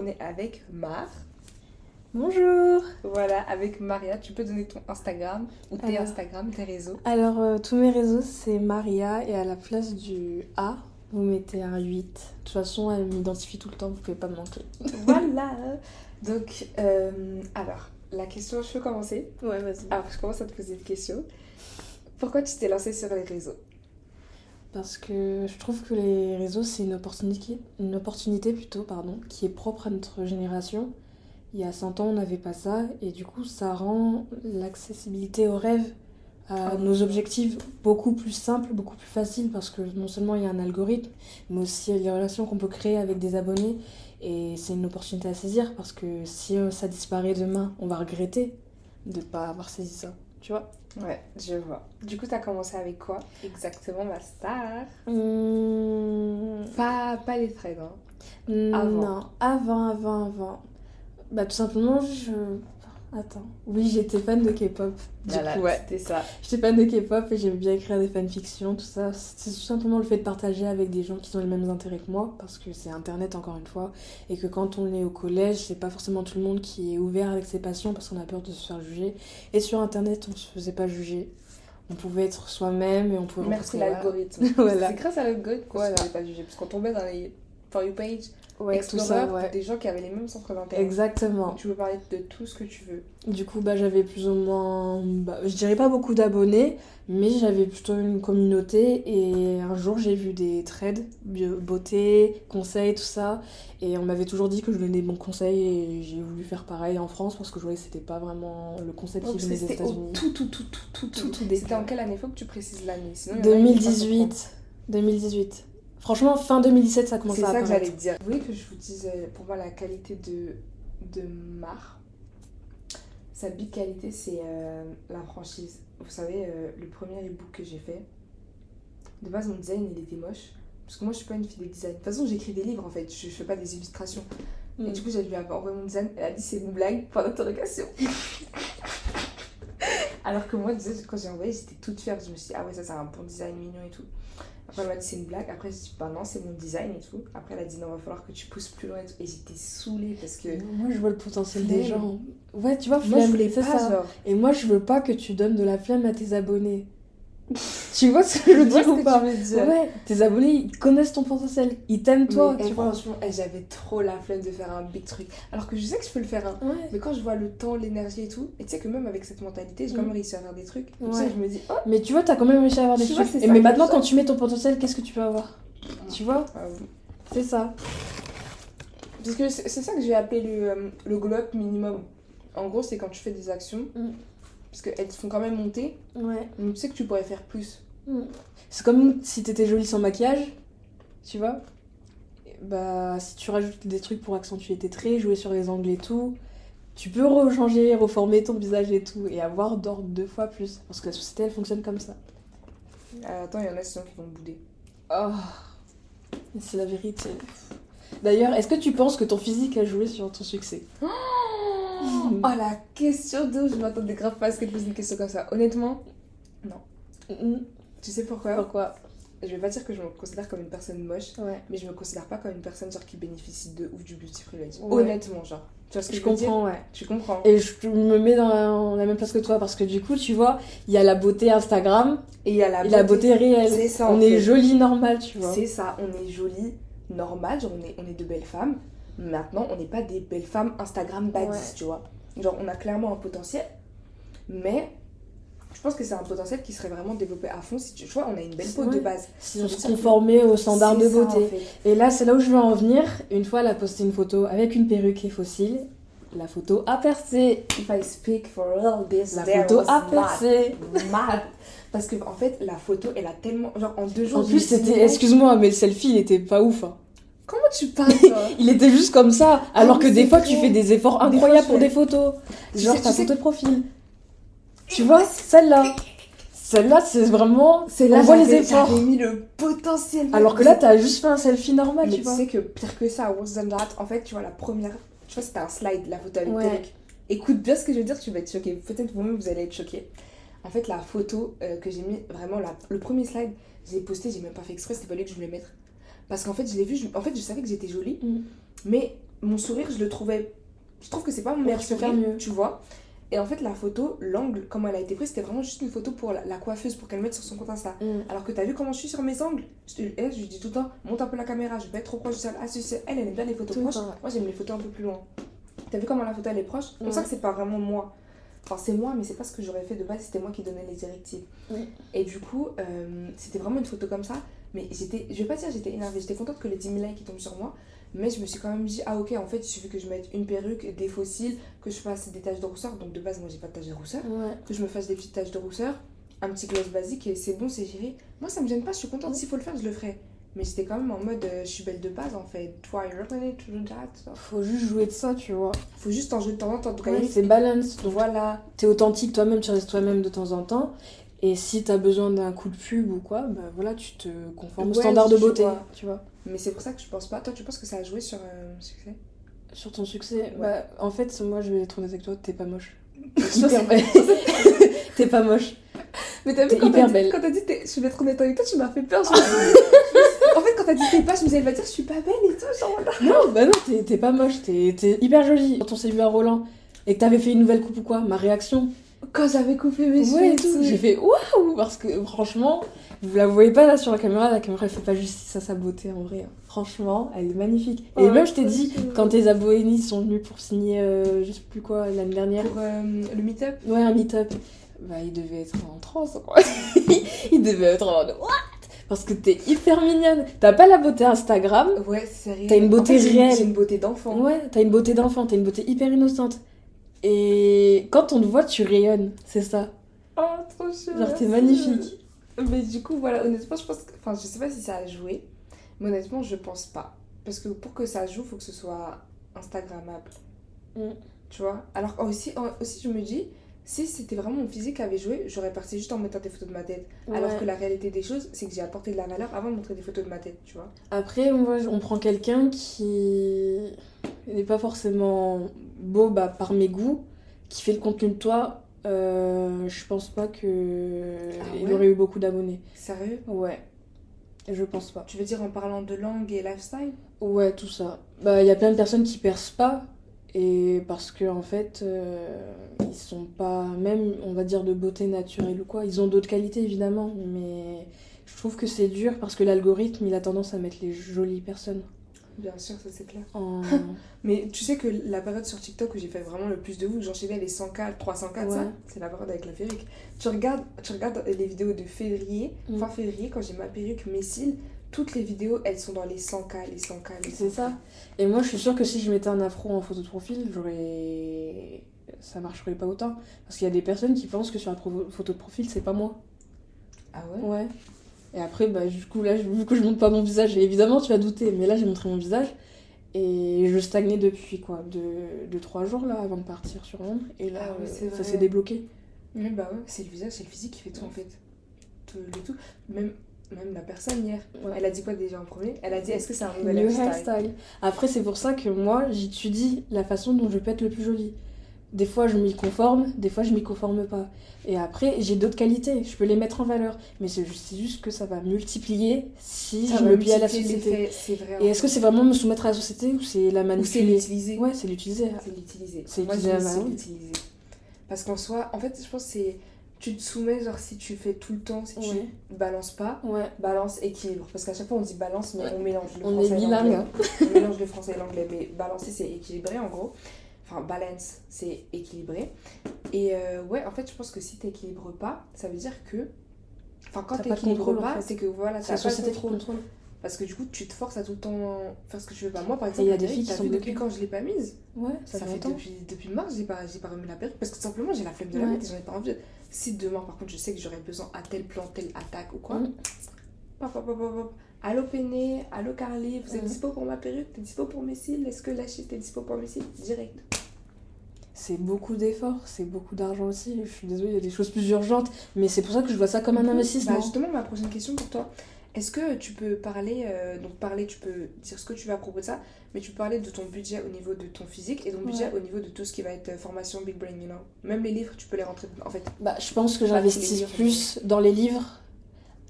on est avec Mar. Bonjour Voilà, avec Maria. Tu peux donner ton Instagram ou tes Alors- Instagram, tes réseaux. Alors, euh, tous mes réseaux, c'est Maria, et à la place du A, vous mettez un 8. De toute façon, elle m'identifie tout le temps, vous pouvez pas me manquer. voilà. Donc, euh, alors, la question, je peux commencer? Ouais, vas-y. Alors, je commence à te poser une question. Pourquoi tu t'es lancée sur les réseaux? Parce que je trouve que les réseaux, c'est une opportunité, une opportunité plutôt, pardon, qui est propre à notre génération. Il y a 100 ans, on n'avait pas ça, et du coup, ça rend l'accessibilité aux rêves, à Ah nos objectifs, beaucoup plus simple, beaucoup plus facile, parce que non seulement il y a un algorithme, mais aussi les relations qu'on peut créer avec des abonnés, et c'est une opportunité à saisir, parce que si ça disparaît demain, on va regretter de ne pas avoir saisi ça, tu vois? Ouais, je vois. Du coup, t'as commencé avec quoi exactement, ma star Hum, Pas, pas les threads, hein. Non, avant, avant, avant. Bah tout simplement, je... Attends. Oui, j'étais fan de K-pop. Du Voilà, coup, ouais. c'était ça. J'étais fan de K-pop et j'aimais bien écrire des fanfictions, tout ça. C'est tout simplement le fait de partager avec des gens qui ont les mêmes intérêts que moi, parce que c'est Internet encore une fois, et que quand on est au collège, c'est pas forcément tout le monde qui est ouvert avec ses passions parce qu'on a peur de se faire juger. Et sur Internet, on se faisait pas juger. On pouvait être soi-même et on pouvait Merci l'algorithme. Voilà. C'est grâce à l'algorithme qu'on Voilà. ne pas jugé. Parce qu'on tombait dans les For You page, Ouais, tout ça, ouais. des gens qui avaient les mêmes centres d'intérêt. Exactement. Donc, tu peux parler de tout ce que tu veux. Du coup, bah, j'avais plus ou moins, bah, je dirais pas beaucoup d'abonnés, mais j'avais plutôt une communauté. Et un jour, j'ai vu des trades, beauté, conseils, tout ça. Et on m'avait toujours dit que je donnais bons conseils et j'ai voulu faire pareil en France parce que je voyais que c'était pas vraiment le concept qui venait des États-Unis. tout, tout, tout, tout, tout, tout, Tout, C'était en quelle année Faut que tu précises l'année. Sinon, il y en a qui vont pas 2018. 2018. Franchement, fin 2017, ça comprendre. commençait C'est à ça que apparaître. j'allais te dire. Vous voulez que je vous dise, euh, pour moi, la qualité de, de Mar? Sa big qualité, c'est euh, la franchise. Vous savez, euh, le premier ebook que j'ai fait, de base, mon design, il était moche. Parce que moi, je suis pas une fille de design. De toute façon, j'écris des livres, en fait. Je, je fais pas des illustrations. Et Mm. du coup, j'ai lui envoyé mon design. Elle a dit c'est une blague, point d'interrogation. Alors que moi, quand j'ai envoyé, j'étais toute fière. Je me suis dit, ah ouais, ça, c'est un bon design mignon et tout. Après, elle m'a dit c'est une blague. Après, j'ai dit, bah non, c'est mon design et tout. Après, elle a dit, non, va falloir que tu pousses plus loin et tout. Et j'étais saoulée parce que. Moi, je vois le potentiel Flemme. des gens. Ouais, tu vois, Moi, je flemme, voulais pas, ça. genre. Et moi, je veux pas que tu donnes de la flemme à tes abonnés. tu vois ce que je veux vois dire ou pas Ouais, tes abonnés, ils connaissent ton potentiel. Ils t'aiment toi, Mais, eh, tu vois. franchement, eh, j'avais trop la flemme de faire un big truc. Alors que je sais que je peux le faire, hein. Ouais. Mais quand je vois le temps, l'énergie et tout, et tu sais que même avec cette mentalité, j'ai quand même Mm. réussi à faire des trucs. Ouais. Je me dis, oh, Mais tu vois, t'as quand même réussi à avoir des Tu vois, trucs. c'est Et mais maintenant, quand tu mets ton potentiel, qu'est-ce que tu peux avoir? Tu vois? ah oui. C'est ça. Parce que c'est c'est ça que j'ai appelé le, euh, le glow-up minimum. En gros, c'est quand tu fais des actions, Mm. Parce qu'elles te font quand même monter, Ouais. mais tu sais que tu pourrais faire plus. Mm. C'est comme si t'étais jolie sans maquillage, tu vois. Bah, si tu rajoutes des trucs pour accentuer tes traits, jouer sur les angles et tout, tu peux rechanger, reformer ton visage et tout, et avoir d'or deux fois plus. Parce que la société, elle fonctionne comme ça. Euh, attends, il y en a sinon qui vont bouder. Oh, c'est la vérité. D'ailleurs, est-ce que tu penses que ton physique a joué sur ton succès? Oh, la question de je m'attendais grave pas à ce qu'elle pose une question comme ça. Honnêtement, Mm. tu sais pourquoi? Pourquoi? Je vais pas dire que je me considère comme une personne moche, Ouais. mais je me considère pas comme une personne genre qui bénéficie de ouf du beauty privilege. Ouais. Honnêtement, genre. Tu vois ce que je, Je comprends, ouais. Tu comprends? Et je me mets dans la même place que toi parce que du coup, tu vois, il y a la beauté Instagram Et il y a la et la beauté réelle. C'est ça. On fait. est jolie, normale, tu vois. C'est ça, on est jolie, normale, genre on est, on est de belles femmes. Maintenant, on n'est pas des belles femmes Instagram baddies, Ouais. tu vois. Genre, on a clairement un potentiel, mais je pense que c'est un potentiel qui serait vraiment développé à fond si tu, tu vois, on a une belle peau de base. Si on se conformait aux standards de ça, en beauté. fait. Et là, c'est là où je veux en venir. Une fois, elle a posté une photo avec une perruque et fossile. La photo a percé. If I speak for real, this La photo a percé. Mad. Parce que, en fait, la photo, elle a tellement. Genre, en deux jours. En plus, c'était. Excuse-moi, mais le selfie, il était pas ouf. hein. Comment tu parles, toi Il était juste comme ça. Alors que des fois, tu fais des efforts incroyables pour des photos. Tu Genre sais- ta sais- photo de profil. Tu vois, celle-là. Celle-là, c'est vraiment. C'est On voit les efforts. Mis le potentiel. Alors que là, t'as juste fait un selfie normal, Mais tu tu vois. sais que pire que ça, worse than that, en fait, tu vois, la première, tu vois, c'était un slide, la photo avec Ouais. Écoute bien ce que je veux dire, tu vas être choqué. Peut-être vous-même, vous allez être choqué. En fait, la photo euh, que j'ai mis, vraiment, la- le premier slide, je l'ai posté, j'ai même pas fait exprès, c'était pas lui que je voulais mettre. Parce qu'en fait, je l'ai vu, je- en fait, je savais que j'étais jolie, Mm. mais mon sourire, je le trouvais. Je trouve que c'est pas mon meilleur sourire, mieux. tu vois. Et en fait, la photo, l'angle, comment elle a été prise, c'était vraiment juste une photo pour la, la coiffeuse, pour qu'elle mette sur son compte Insta. Mm. Alors que t'as vu comment je suis sur mes angles? Je, elle, je lui dis tout le temps, monte un peu la caméra, je vais pas être trop proche du sol. Ah, si, elle, elle aime bien les photos Tout proches. temps. Moi, j'aime les photos un peu plus loin. T'as vu comment la photo, elle est proche? C'est pour ça Ouais. que c'est pas vraiment moi. Enfin, c'est moi, mais c'est pas ce que j'aurais fait de base, c'était moi qui donnais les directives. Et du coup, euh, c'était vraiment une photo comme ça. Mais j'étais, je vais pas dire j'étais énervée, j'étais contente que les 10 000 likes tombent sur moi. Mais je me suis quand même dit, ah ok, en fait, il suffit que je mette une perruque, des fossiles, que je fasse des taches de rousseur. Donc de base, moi j'ai pas de taches de rousseur. Ouais. Que je me fasse des petites taches de rousseur, un petit gloss basique et c'est bon, c'est géré. Moi ça me gêne pas, je suis contente. S'il faut le faire, je le ferai. Mais j'étais quand même en mode, euh, je suis belle de base en fait. Toi. Faut juste jouer de ça, tu vois. Faut juste en jouer de temps en temps. Donc, à la Ouais, c'est balance. Donc voilà. t'es authentique toi-même, tu restes toi-même de temps en temps. Et si t'as besoin d'un coup de pub ou quoi, bah voilà, tu te conformes au Ouais, standard de beauté, vois. tu vois. Mais c'est pour ça que je pense pas. Toi, tu penses que ça a joué sur euh, mon succès? Sur ton succès, Ouais. bah en fait, moi je vais être honnête avec toi, t'es pas moche. T'es pas moche. Mais t'as vu T'es quand hyper t'as dit, belle. quand t'as dit t'es- je vais être honnête avec toi, tu m'as fait peur. en fait, quand t'as dit t'es pas, je me disais, elle va dire je suis pas belle et tout. Genre. Non, bah non, t'es t'es pas moche, t'es t'es hyper jolie. Quand on s'est vu à Roland et que t'avais fait une nouvelle coupe ou quoi, ma réaction, Quand j'avais coupé mes cheveux ouais, et tout. j'ai fait waouh parce que franchement, vous la voyez pas là sur la caméra, la caméra elle fait pas justice à sa beauté en vrai. Franchement, elle est magnifique. Et Ouais, même je t'ai dit quand tes abonnés sont venus pour signer, euh, je sais plus quoi l'année dernière, Pour euh, le meet-up? ouais un meet-up, bah il devait être en transe quoi. il devait être en what? Parce que t'es hyper mignonne. T'as pas la beauté Instagram? Ouais, réel. T'as une beauté En fait, réelle. J'ai une beauté d'enfant. Ouais, t'as une beauté d'enfant, t'as une beauté hyper innocente. Et quand on te voit, tu rayonnes, c'est ça. Oh, trop chou. Genre, t'es magnifique. Mais du coup, voilà, honnêtement, je pense que. Enfin, je sais pas si ça a joué. Mais honnêtement, je pense pas. Parce que pour que ça joue, faut que ce soit Instagrammable. Mm. Tu vois? Alors aussi, aussi, je me dis, si c'était vraiment mon physique qui avait joué, j'aurais parti juste en mettant des photos de ma tête. Alors que la réalité des choses, c'est que j'ai apporté de la valeur avant de montrer des photos de ma tête, tu vois Après, moi, on prend quelqu'un qui n'est pas forcément beau bah, par mes goûts, qui fait le contenu de toi. euh, je pense pas que Ah il aurait eu beaucoup d'abonnés. Sérieux? Ouais, je pense pas. Tu veux dire en parlant de langue et lifestyle? Ouais, tout ça. Bah, il y a plein de personnes qui percent pas. Et parce que, en fait, euh, ils sont pas, même, on va dire, de beauté naturelle ou quoi. Ils ont d'autres qualités, évidemment. Mais je trouve que c'est dur parce que l'algorithme, il a tendance à mettre les jolies personnes Bien sûr, ça c'est clair. en. Mais tu sais que la période sur TikTok où j'ai fait vraiment le plus de vues, j'enchaînais les 100K, 300K, Ouais. ça, c'est la période avec la perruque. Tu regardes, tu regardes les vidéos de février, Mm. fin février, quand j'ai ma perruque, mes cils, toutes les vidéos, elles sont dans les 100K, les 100K, les 100K. C'est ça. Et moi, je suis sûre que si je mettais un afro en photo de profil, j'aurais. Ça marcherait pas autant. Parce qu'il y a des personnes qui pensent que sur la photo de profil, c'est pas moi. Ah ouais? Ouais. Et après, bah, du coup, là, je- vu que je montre pas mon visage, et évidemment, tu vas douter, mais là, j'ai montré mon visage. Et je stagnais depuis quoi de, de trois jours là avant de partir sur Londres. Et là, Ah oui, euh, ça s'est débloqué. Mais bah ouais, c'est le visage, c'est le physique qui fait tout en fait. Tout, le tout. Même, même la personne hier, Ouais. elle a dit quoi déjà en premier? Elle a dit est-ce que c'est un nouvel hairstyle? hairstyle. Après, c'est pour ça que moi, j'étudie la façon dont je peux être le plus jolie. Des fois, je m'y conforme, des fois, je m'y conforme pas. Et après, j'ai d'autres qualités, je peux les mettre en valeur. Mais c'est juste, que ça va multiplier si Ça je me plie à la société. Et est-ce que c'est vraiment me soumettre à la société ou c'est la Ou c'est manipuler l'utiliser Ouais, c'est l'utiliser. C'est l'utiliser. C'est l'utiliser. Parce qu'en soi, en fait, je pense que c'est. Tu te soumets, genre, si tu fais tout le temps, si Ouais. tu balances pas, Ouais. balance, équilibre. Parce qu'à chaque fois, on dit balance, mais Ouais. on mélange le On français est et bilingue. l'anglais. hein. On mélange le français et l'anglais. Mais balancer, c'est équilibré, en gros. Enfin, balance, c'est équilibré. Et euh, ouais, en fait, je pense que si t'équilibres pas, ça veut dire que. Enfin, quand pas t'équilibres en pas, fait. c'est que voilà, t'as pas contrôle. contrôle. Parce que du coup, tu te forces à tout le temps faire ce que tu veux pas. Moi, par exemple, il y a des filles qui sont vu depuis quand je l'ai pas mise Ouais, ça, ça, fait longtemps. depuis, depuis mars, j'ai pas, j'ai pas remis la perruque parce que tout simplement j'ai la flemme de la Ouais. mettre et j'en ai pas envie. Si demain, par contre, je sais que j'aurais besoin à tel plan, telle attaque ou quoi, Mm. hop, hop, hop. Allô Péné, allô Carly, vous êtes Mm. dispo pour ma perruque? T'es dispo pour mes cils? Est-ce que la shit t'es dispo pour mes cils? Direct. C'est beaucoup d'efforts, c'est beaucoup d'argent aussi. Je suis désolée, il y a des choses plus urgentes, mais c'est pour ça que je vois ça comme un investissement. Bah, justement, ma prochaine question pour toi. Est-ce que tu peux parler, euh, donc parler, tu peux dire ce que tu veux à propos de ça, mais tu peux parler de ton budget au niveau de ton physique et ton budget Ouais. au niveau de tout ce qui va être euh, formation Big Brain, you know Même les livres, tu peux les rentrer en fait. Bah, je pense que j'investis plus dans les livres.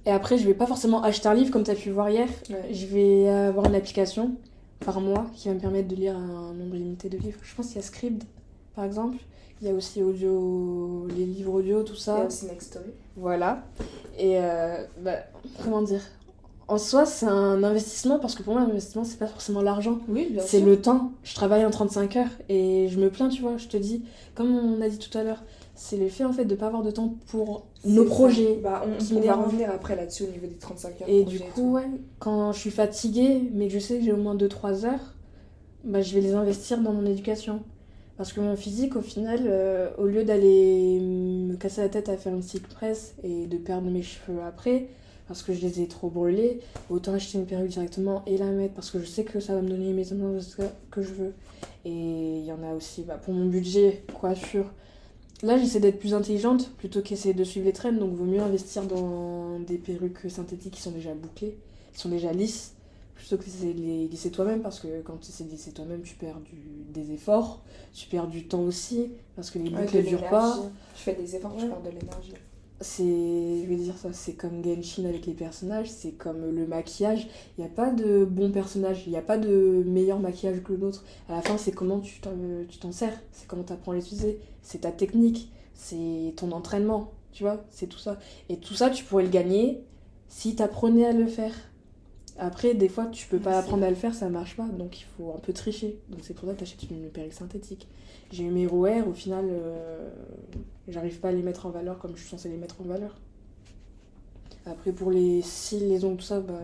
Et après, je vais pas forcément acheter un livre comme tu as pu voir hier. Ouais. Je vais avoir une application par mois qui va me permettre de lire un nombre limité de livres. Je pense qu'il y a Scribd, par exemple. Il y a aussi audio, les livres audio, tout ça. Il y a aussi Nextory. Voilà. Et euh, bah, comment dire? En soi, c'est un investissement parce que pour moi, l'investissement, c'est pas forcément l'argent. Oui, bien C'est le temps. Je travaille en 35 heures et je me plains, tu vois. Je te dis, comme on a dit tout à l'heure, c'est le fait en fait de pas avoir de temps pour nos ça. projets. Bah, on, qui on me va revenir après là-dessus au niveau des 35 heures. Et du coup, ouais, quand je suis fatiguée, mais que je sais que j'ai au moins 2-3 heures, bah, je vais les investir dans mon éducation. Parce que mon physique, au final, euh, au lieu d'aller me casser la tête à faire une silk press et de perdre mes cheveux après, parce que je les ai trop brûlés, autant acheter une perruque directement et la mettre parce que je sais que ça va me donner les maisons que je veux. Et il y en a aussi bah, pour mon budget, coiffure. Là, j'essaie d'être plus intelligente plutôt qu'essayer de suivre les trends, donc vaut mieux investir dans des perruques synthétiques qui sont déjà bouclées, qui sont déjà lisses, plutôt que d'essayer de les lisser toi-même, parce que quand tu essaies de lisser toi-même, tu perds du, des efforts, tu perds du temps aussi, parce que les boucles ne durent pas. Je fais des efforts, je perds de l'énergie. C'est, je vais dire ça, c'est comme Genshin avec les personnages, c'est comme le maquillage. Il n'y a pas de bon personnage, il n'y a pas de meilleur maquillage que l'autre. À la fin, c'est comment tu t'en, tu t'en sers, c'est comment tu apprends à l'utiliser, c'est ta technique, c'est ton entraînement, tu vois, c'est tout ça. Et tout ça, tu pourrais le gagner si tu apprenais à le faire. Après, des fois, tu peux pas apprendre à le faire, ça marche pas, donc il faut un peu tricher. Donc c'est pour ça que tu achètes une perruque synthétique. J'ai eu mes ROR, au final, euh, j'arrive pas à les mettre en valeur comme je suis censée les mettre en valeur. Après, pour les cils, les ongles, tout ça, bah,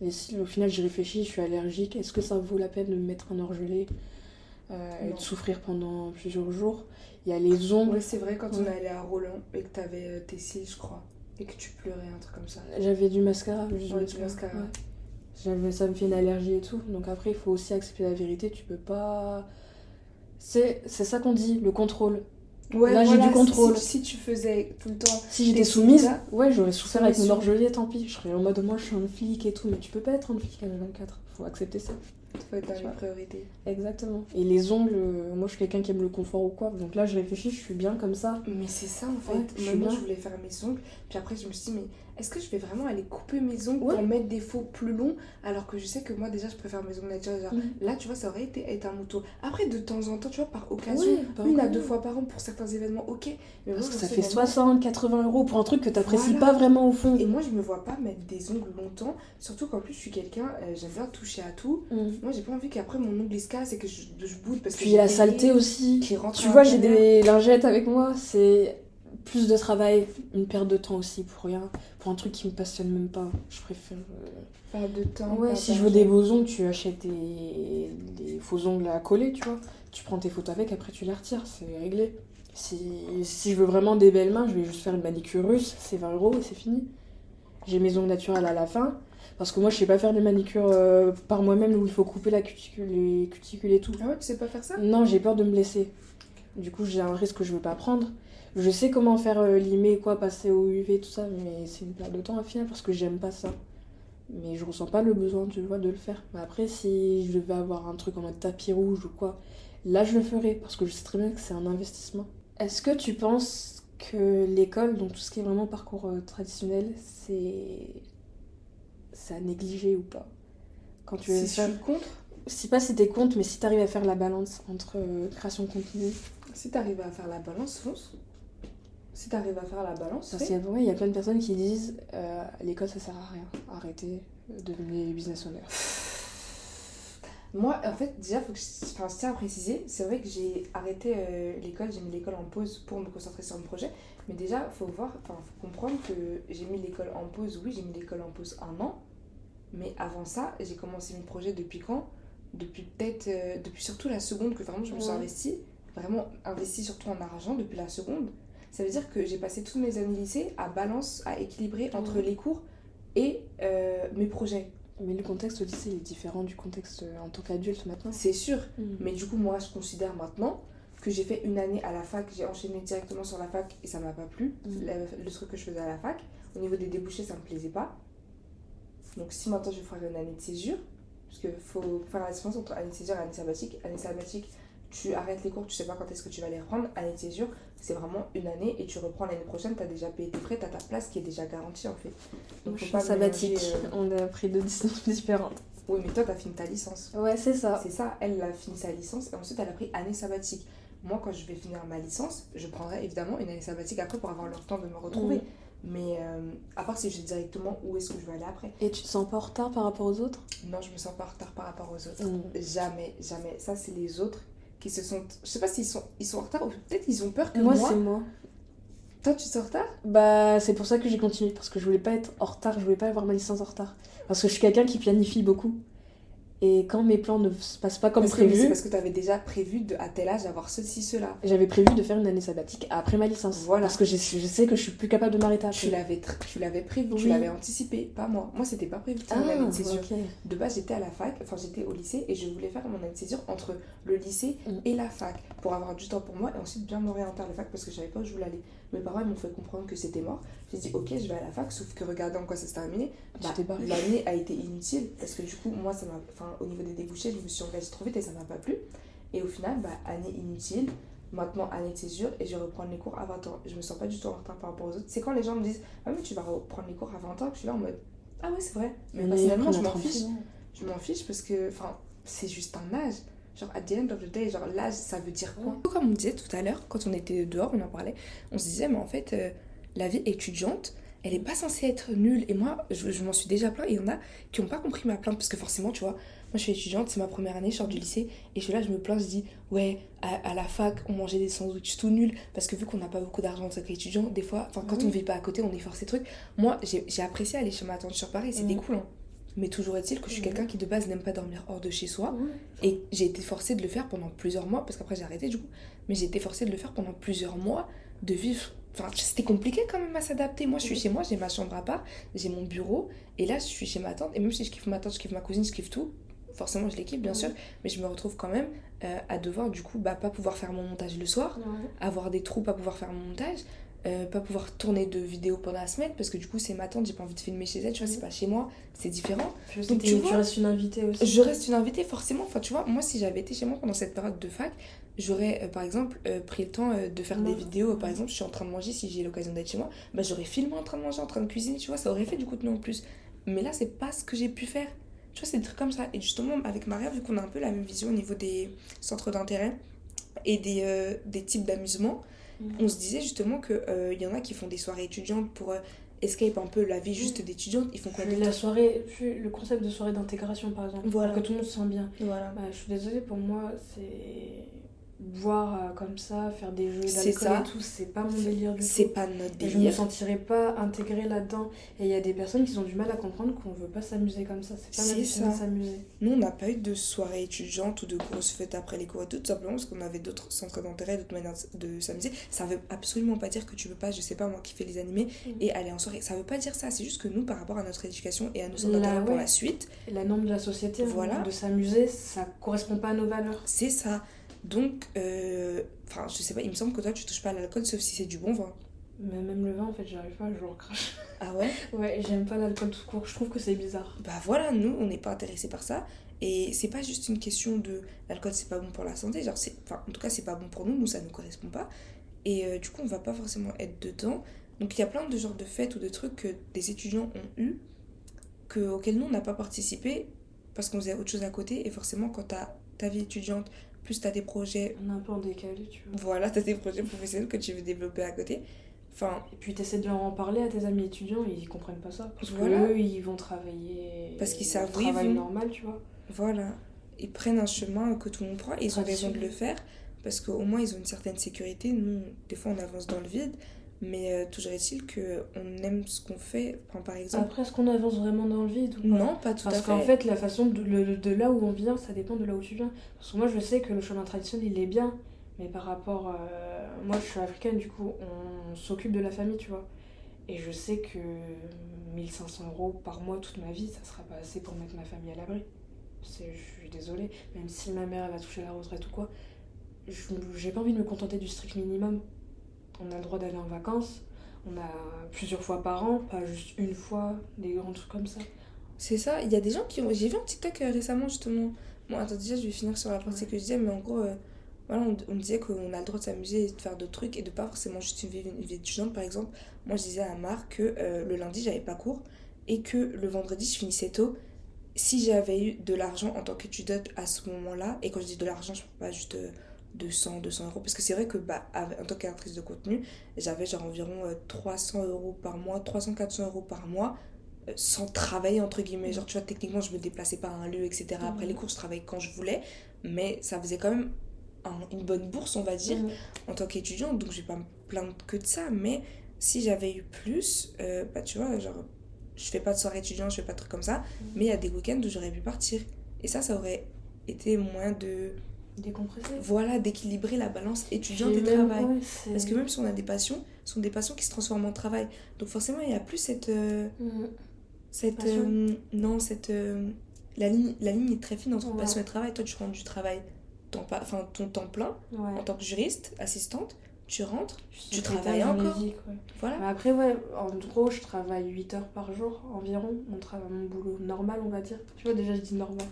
les cils, au final, j'y réfléchis, je suis allergique. Est-ce que ça vaut la peine de me mettre un orgelé euh, et de souffrir pendant plusieurs jours? Il y a les ongles. Ouais, c'est vrai, quand on est allé à Roland et que t'avais euh, tes cils, je crois, et que tu pleurais, un truc comme ça. J'avais du mascara, Ouais, du mascara. ouais. J'avais- Ça me fait une allergie et tout. Donc après, il faut aussi accepter la vérité. Tu peux pas. C'est c'est ça qu'on dit, le contrôle. Ouais, Là, j'ai du contrôle. Si, si tu faisais tout le temps. Si j'étais soumise, ouais, j'aurais souffert avec mon orgelé, tant pis. Je serais en mode, moi, je suis un flic et tout. Mais tu peux pas être un flic à 24. Faut accepter ça. Faut être dans les priorités. Exactement. Et les ongles, euh, moi, je suis quelqu'un qui aime le confort ou quoi. Donc là, je réfléchis, je suis bien comme ça. Mais c'est ça en fait. Ouais, je Moi, bien. je voulais faire mes ongles. Puis après, je me suis dit, mais est-ce que je vais vraiment aller couper mes ongles Ouais. pour mettre des faux plus longs Alors que je sais que moi, déjà, je préfère mes ongles naturels. Genre, Mhm. Là, tu vois, ça aurait été être un mouton. Après, de temps en temps, tu vois, par occasion, Ouais, par une à deux fois par an pour certains événements, ok. Mais moi, Parce que ça fait maintenant- 60, 80 euros pour un truc que t'apprécies Voilà. pas vraiment au fond. Et moi, je me vois pas mettre des ongles longtemps. Surtout qu'en plus, je suis quelqu'un, euh, j'aime bien toucher à tout. Mm. Moi, j'ai pas envie qu'après mon ongle il se casse et que je, je boude parce que Puis la saleté aussi. qui rentre Tu vois, j'ai des lingettes avec moi, c'est plus de travail, une perte de temps aussi pour rien, pour un truc qui me passionne même pas. Je préfère. euh, Pas de temps. Ouais, si je veux des beaux ongles, tu achètes des, des faux ongles à coller, tu vois. Tu prends tes photos avec, après tu les retires, c'est réglé. Si, si je veux vraiment des belles mains, je vais juste faire une manicure russe, c'est 20 euros et c'est fini. J'ai mes ongles naturels à la fin, parce que moi je sais pas faire des manicures euh, par moi-même où il faut couper la cuticule, les cuticules et tout. Ah ouais, tu sais pas faire ça? Non, j'ai peur de me blesser. Du coup, j'ai un risque que je veux pas prendre. Je sais comment faire euh, limer, quoi, passer au UV, tout ça, mais c'est une perte de temps à final parce que j'aime pas ça. Mais je ressens pas le besoin, tu vois, de le faire. Mais après, si je devais avoir un truc en mode tapis rouge ou quoi, là, je le ferais parce que je sais très bien que c'est un investissement. Est-ce que tu penses que l'école, donc tout ce qui est vraiment parcours euh, traditionnel, c'est. c'est à négliger ou pas? Quand tu Si je faire suis contre, si pas si t'es compte, mais si t'arrives à faire la balance entre euh, création continue. si t'arrives à faire la balance, fonce. Si t'arrives à faire la balance, Parce qu'il y y a plein de personnes qui disent euh, l'école ça sert à rien, arrêtez, devenez business owner. Moi, en fait, déjà, faut que je, enfin, je tiens à préciser, c'est vrai que j'ai arrêté euh, l'école, j'ai mis l'école en pause pour me concentrer sur mon projet. Mais déjà, faut voir, enfin, faut comprendre que j'ai mis l'école en pause. Oui, j'ai mis l'école en pause un an. Mais avant ça, j'ai commencé mes projets depuis quand? Depuis peut-être, euh, depuis surtout la seconde que vraiment je me suis Ouais. investie. Vraiment investie surtout en argent depuis la seconde. Ça veut dire que j'ai passé toutes mes années lycée à balance, à équilibrer entre Ouais. les cours et euh, mes projets. Mais le contexte au lycée il est différent du contexte euh, en tant qu'adulte maintenant. C'est sûr. Mm. Mais du coup, moi, je considère maintenant que j'ai fait une année à la fac, j'ai enchaîné directement sur la fac et ça m'a pas plu. Mm. Le, le truc que je faisais à la fac, au niveau des débouchés, ça me plaisait pas. Donc, si maintenant je ferais une année de césure, parce qu'il faut faire la différence entre année de césure et année sabbatique. Année sabbatique, tu arrêtes les cours, tu sais pas quand est-ce que tu vas les reprendre. Année de césure, c'est vraiment une année et tu reprends l'année prochaine, tu as déjà payé tes frais, tu as ta place qui est déjà garantie en fait. Donc, faut je pas suis sabbatique, euh, on a pris deux distances différentes. Oui, mais toi, t'as fini ta licence. Ouais, c'est ça. C'est ça, elle a fini sa licence et ensuite elle a pris année sabbatique. Moi, quand je vais finir ma licence, je prendrai évidemment une année sabbatique après pour avoir le temps de me retrouver. Mais euh, à part si je sais directement où est-ce que je vais aller après. Et tu te sens pas en retard par rapport aux autres? Non, je me sens pas en retard par rapport aux autres. Mm. Jamais, jamais. Ça, c'est les autres qui se sont. Je sais pas s'ils sont, ils sont en retard ou peut-être ils ont peur que Moi, moi. c'est moi. Toi, tu sens en retard Bah, c'est pour ça que j'ai continué, parce que je voulais pas être en retard, je voulais pas avoir ma licence en retard. Parce que je suis quelqu'un qui planifie beaucoup. Et quand mes plans ne se passent pas comme parce mais C'est prévu, parce que tu avais déjà prévu de, à tel âge d'avoir ceci, cela. j'avais prévu de faire une année sabbatique après ma licence. Voilà. Parce que je, je sais que je suis plus capable de m'arrêter après. Tu l'avais, tu l'avais prévu, tu l'avais anticipé, pas moi. Moi, c'était pas prévu Ah, une année de césure. ok. De base, j'étais à la fac, enfin j'étais au lycée et je voulais faire mon année de césure entre le lycée Mm. et la fac pour avoir du temps pour moi et ensuite bien m'orienter à la fac parce que je savais pas où je voulais aller. Mes parents ils m'ont fait comprendre que c'était mort. J'ai dit ok, je vais à la fac, sauf que regardez en quoi ça s'est terminé. Bah. L'année a été inutile parce que du coup, moi, ça m'a, enfin, au niveau des débouchés, je me suis engagée trop vite et ça m'a pas plu. Et au final, bah, année inutile. Maintenant, année de césure et je vais reprendre les cours à 20 ans. Je me sens pas du tout en retard par rapport aux autres. C'est quand les gens me disent Ah, mais tu vas reprendre les cours à 20 ans que je suis là en mode Ah, ouais, c'est vrai. Mais est- personnellement, on je m'en 36 fiche. Je m'en fiche parce que enfin, c'est juste un âge. Genre, at the end of the day, genre l'âge, ça veut dire quoi Comme on disait tout à l'heure, quand on était dehors, on en parlait, on se disait, mais en fait, euh, la vie étudiante, elle est pas censée être nulle. Et moi, je, je m'en suis déjà plaint. Et il y en a qui n'ont pas compris ma plainte parce que forcément, tu vois, moi je suis étudiante, c'est ma première année, je sors du lycée. Et je suis là, je me plains, je dis, ouais, à, à la fac, on mangeait des sandwichs tout nuls. Parce que vu qu'on n'a pas beaucoup d'argent en tant qu'étudiant, des fois, enfin, quand Oui. on vit pas à côté, on est forcé trucs. Moi, j'ai apprécié aller chez ma tante sur Paris, c'était Mhm. cool. hein. Mais toujours est-il que je suis Mhm. quelqu'un qui de base n'aime pas dormir hors de chez soi. Et j'ai été forcée de le faire pendant plusieurs mois, parce qu'après j'ai arrêté du coup. Mais j'ai été forcée de le faire pendant plusieurs mois, de vivre. Enfin, c'était compliqué quand même à s'adapter. Moi, je suis chez moi, j'ai ma chambre à part, j'ai mon bureau, et là, je suis chez ma tante. Et même si je kiffe ma tante, je kiffe ma cousine, je kiffe tout. Forcément, je les kiffe, bien sûr. Mais je me retrouve quand même euh, à devoir, du coup, bah, pas pouvoir faire mon montage le soir, avoir des trous, pas pouvoir faire mon montage, euh, pas pouvoir tourner de vidéos pendant la semaine, parce que du coup, c'est ma tante, j'ai pas envie de filmer chez elle, tu vois, c'est Mhm. pas chez moi, c'est différent. Je Donc, tu tu, vois, restes une invitée aussi. Je reste une invitée, forcément. Enfin, tu vois, moi, si j'avais été chez moi pendant cette période de fac, j'aurais, euh, par exemple, euh, pris le temps euh, de faire des vidéos. Par exemple, je suis en train de manger, si j'ai l'occasion d'être chez moi, bah, j'aurais filmé en train de manger, en train de cuisiner, tu vois, ça aurait fait du contenu en plus. Mais là, c'est pas ce que j'ai pu faire. Tu vois, c'est des trucs comme ça. Et justement, avec Maria, vu qu'on a un peu la même vision au niveau des centres d'intérêt et des, des types d'amusement, Mhm. on se disait justement qu'il y en a qui font des soirées étudiantes pour euh, escape un peu la vie juste d'étudiante. Ils font quoi la soirée, le concept de soirée d'intégration par exemple, Voilà. pour que tout le monde se sente bien. Voilà. Bah, je suis désolée, pour moi, c'est boire euh, comme ça, faire des jeux C'est d'alcool et tout, c'est pas mon délire du C'est tout. pas notre Et je me délire. sentirais pas intégrée là-dedans. Et il y a des personnes qui ont du mal à comprendre qu'on veut pas s'amuser comme ça. C'est pas C'est de ça. s'amuser. Nous, on n'a pas eu de soirée étudiante ou de grosses fêtes après les cours tout, simplement parce qu'on avait d'autres centres d'intérêt, d'autres manières de s'amuser. Ça veut absolument pas dire que tu veux pas, je sais pas moi, kiffer les animés Mhm. et aller en soirée. Ça veut pas dire ça, c'est juste que nous, par rapport à notre éducation et à nos centres d'intérêt pour la suite, la norme de la société, Voilà. de s'amuser, ça correspond pas à nos valeurs. c'est ça. Donc, euh, enfin, je sais pas, il me semble que toi, tu touches pas à l'alcool sauf si c'est du bon vin. Mais même le vin, en fait, j'arrive pas, je recrache. Ah ouais? Ouais, j'aime pas l'alcool tout court, je trouve que c'est bizarre. Bah voilà, nous, on n'est pas intéressés par ça. Et c'est pas juste une question de l'alcool, c'est pas bon pour la santé. Genre, enfin, en tout cas, c'est pas bon pour nous, nous, ça nous correspond pas. Et euh, du coup, on va pas forcément être dedans. Donc, il y a plein de genres de fêtes ou de trucs que des étudiants ont eu, que, auxquels nous, on n'a pas participé parce qu'on faisait autre chose à côté. Et forcément, quand t'as ta vie étudiante, plus t'as des projets, On est un peu en décalé, tu vois. voilà, t'as des projets professionnels que tu veux développer à côté. Enfin, Et puis t'essaies de leur en parler à tes amis étudiants, ils comprennent pas ça. Parce Voilà. que eux, ils vont travailler. Parce qu'ils savent travail vont. normal, tu vois. Voilà. Ils prennent un chemin que tout le monde prend et ils ont raison de le faire parce qu'au moins ils ont une certaine sécurité. Nous, des fois, on avance dans le vide, mais euh, toujours est-il qu'on aime ce qu'on fait. Enfin, par exemple, Après, est-ce qu'on avance vraiment dans le vide ou pas? Non, pas tout Parce à qu'en fait. fait, la façon de, là où on vient, ça dépend de là où tu viens. Parce que moi, je sais que le chemin traditionnel, il est bien. Mais par rapport. euh, moi, je suis africaine, du coup, on s'occupe de la famille, tu vois. Et je sais que 1500 euros par mois toute ma vie, ça sera pas assez pour mettre ma famille à l'abri. Je suis désolée. Même si ma mère elle va toucher la retraite ou quoi, j'ai pas envie de me contenter du strict minimum. On a le droit d'aller en vacances. On a plusieurs fois par an, pas juste une fois, des grands trucs comme ça. C'est ça. Il y a des gens qui ont. J'ai vu un TikTok euh, récemment justement. Bon, attends, déjà, je vais finir sur la partie Ouais. que je disais, mais en gros, euh, voilà, on, on disait qu'on a le droit de s'amuser et de faire d'autres trucs et de pas forcément juste une vie, une vie étudiante. Par exemple, moi, je disais à Marc que euh, le lundi, j'avais pas cours et que le vendredi, je finissais tôt. si j'avais eu de l'argent en tant qu'étudiante à ce moment-là, et quand je dis de l'argent, je ne parle pas juste 200, 200 euros, parce que c'est vrai que bah, en tant qu'actrice de contenu, j'avais genre environ 300 euh, euros par mois, 300, 400 euros par mois, euh, sans travailler, entre guillemets. Genre, tu vois, techniquement, je me déplaçais pas à un lieu, etc. Après les cours, je travaillais quand je voulais, mais ça faisait quand même une bonne bourse, on va dire, en tant qu'étudiante, donc je vais pas me plaindre que de ça, mais si j'avais eu plus, euh, bah tu vois, genre je fais pas de soirée étudiante, je fais pas de trucs comme ça, mm. mais il y a des week-ends où j'aurais pu partir. Et ça, ça aurait été moins de. Décompresser. Voilà, d'équilibrer la balance étudiante et, travail. Parce que même si on a des passions, ce sont des passions qui se transforment en travail. Donc forcément, il n'y a plus cette. Euh, mm. Cette. Euh, non, cette. Euh, la, ligne, la ligne est très fine entre passion et travail. Toi, tu rends du travail, enfin, ton temps plein, en tant que juriste, assistante tu rentres, tu travailles encore. Voilà. après, ouais, en gros, je travaille 8 heures par jour environ. Mon, travail, mon boulot normal, on va dire. Tu vois, déjà, je dis normal.